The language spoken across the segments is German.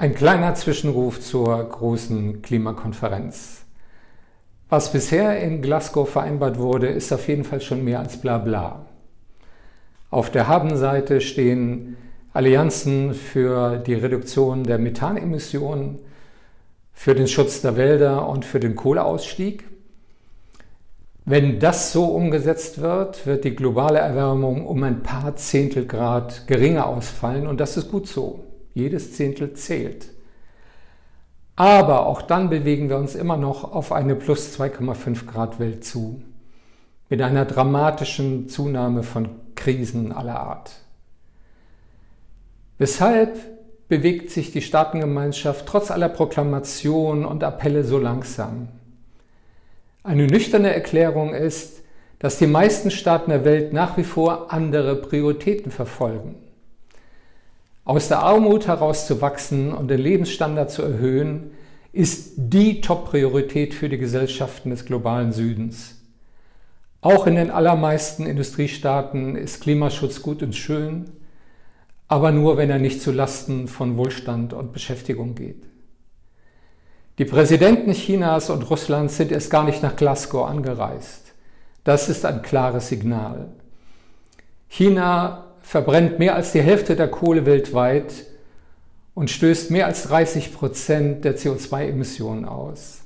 Ein kleiner Zwischenruf zur großen Klimakonferenz. Was bisher in Glasgow vereinbart wurde, ist auf jeden Fall schon mehr als Blabla. Auf der Habenseite stehen Allianzen für die Reduktion der Methanemissionen, für den Schutz der Wälder und für den Kohleausstieg. Wenn das so umgesetzt wird, wird die globale Erwärmung um ein paar Zehntel Grad geringer ausfallen und das ist gut so. Jedes Zehntel zählt. Aber auch dann bewegen wir uns immer noch auf eine plus 2,5 Grad Welt zu, mit einer dramatischen Zunahme von Krisen aller Art. Weshalb bewegt sich die Staatengemeinschaft trotz aller Proklamationen und Appelle so langsam? Eine nüchterne Erklärung ist, dass die meisten Staaten der Welt nach wie vor andere Prioritäten verfolgen. Aus der Armut herauszuwachsen und den Lebensstandard zu erhöhen, ist die Top-Priorität für die Gesellschaften des globalen Südens. Auch in den allermeisten Industriestaaten ist Klimaschutz gut und schön, aber nur, wenn er nicht zu Lasten von Wohlstand und Beschäftigung geht. Die Präsidenten Chinas und Russlands sind erst gar nicht nach Glasgow angereist. Das ist ein klares Signal. China verbrennt mehr als die Hälfte der Kohle weltweit und stößt mehr als 30 Prozent der CO2-Emissionen aus.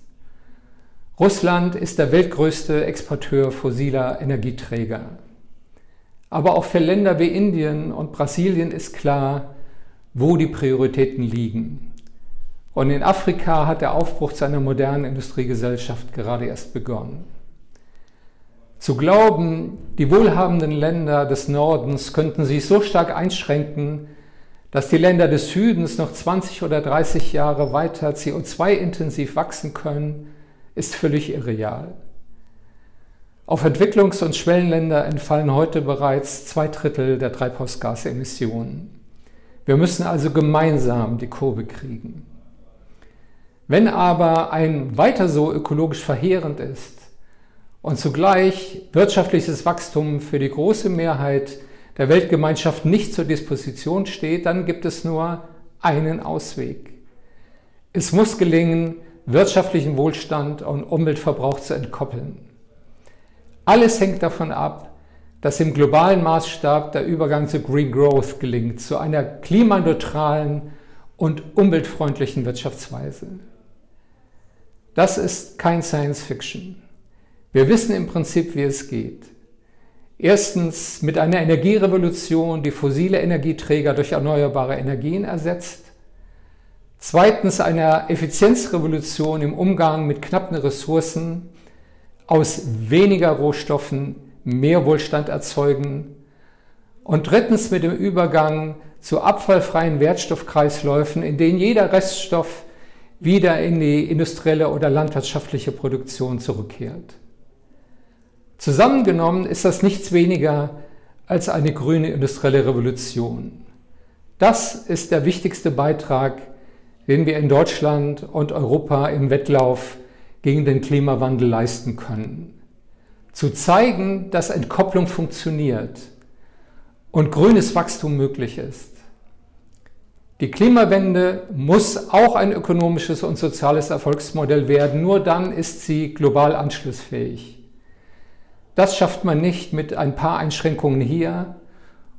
Russland ist der weltgrößte Exporteur fossiler Energieträger. Aber auch für Länder wie Indien und Brasilien ist klar, wo die Prioritäten liegen. Und in Afrika hat der Aufbruch zu einer modernen Industriegesellschaft gerade erst begonnen. Zu glauben, die wohlhabenden Länder des Nordens könnten sich so stark einschränken, dass die Länder des Südens noch 20 oder 30 Jahre weiter CO2-intensiv wachsen können, ist völlig irreal. Auf Entwicklungs- und Schwellenländer entfallen heute bereits zwei Drittel der Treibhausgasemissionen. Wir müssen also gemeinsam die Kurve kriegen. Wenn aber ein weiter so ökologisch verheerend ist, und zugleich wirtschaftliches Wachstum für die große Mehrheit der Weltgemeinschaft nicht zur Disposition steht, dann gibt es nur einen Ausweg. Es muss gelingen, wirtschaftlichen Wohlstand und Umweltverbrauch zu entkoppeln. Alles hängt davon ab, dass im globalen Maßstab der Übergang zu Green Growth gelingt, zu einer klimaneutralen und umweltfreundlichen Wirtschaftsweise. Das ist kein Science Fiction. Wir wissen im Prinzip, wie es geht. Erstens mit einer Energierevolution, die fossile Energieträger durch erneuerbare Energien ersetzt. Zweitens einer Effizienzrevolution im Umgang mit knappen Ressourcen, aus weniger Rohstoffen mehr Wohlstand erzeugen. Und drittens mit dem Übergang zu abfallfreien Wertstoffkreisläufen, in denen jeder Reststoff wieder in die industrielle oder landwirtschaftliche Produktion zurückkehrt. Zusammengenommen ist das nichts weniger als eine grüne industrielle Revolution. Das ist der wichtigste Beitrag, den wir in Deutschland und Europa im Wettlauf gegen den Klimawandel leisten können. Zu zeigen, dass Entkopplung funktioniert und grünes Wachstum möglich ist. Die Klimawende muss auch ein ökonomisches und soziales Erfolgsmodell werden. Nur dann ist sie global anschlussfähig. Das schafft man nicht mit ein paar Einschränkungen hier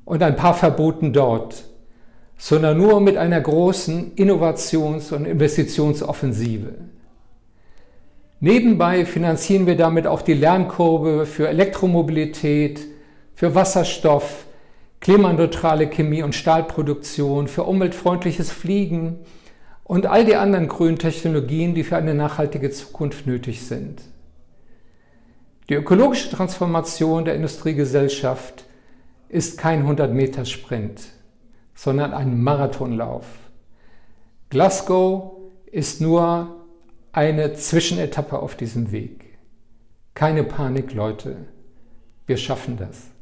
und ein paar Verboten dort, sondern nur mit einer großen Innovations- und Investitionsoffensive. Nebenbei finanzieren wir damit auch die Lernkurve für Elektromobilität, für Wasserstoff, klimaneutrale Chemie- und Stahlproduktion, für umweltfreundliches Fliegen und all die anderen grünen Technologien, die für eine nachhaltige Zukunft nötig sind. Die ökologische Transformation der Industriegesellschaft ist kein 100-Meter-Sprint, sondern ein Marathonlauf. Glasgow ist nur eine Zwischenetappe auf diesem Weg. Keine Panik, Leute. Wir schaffen das.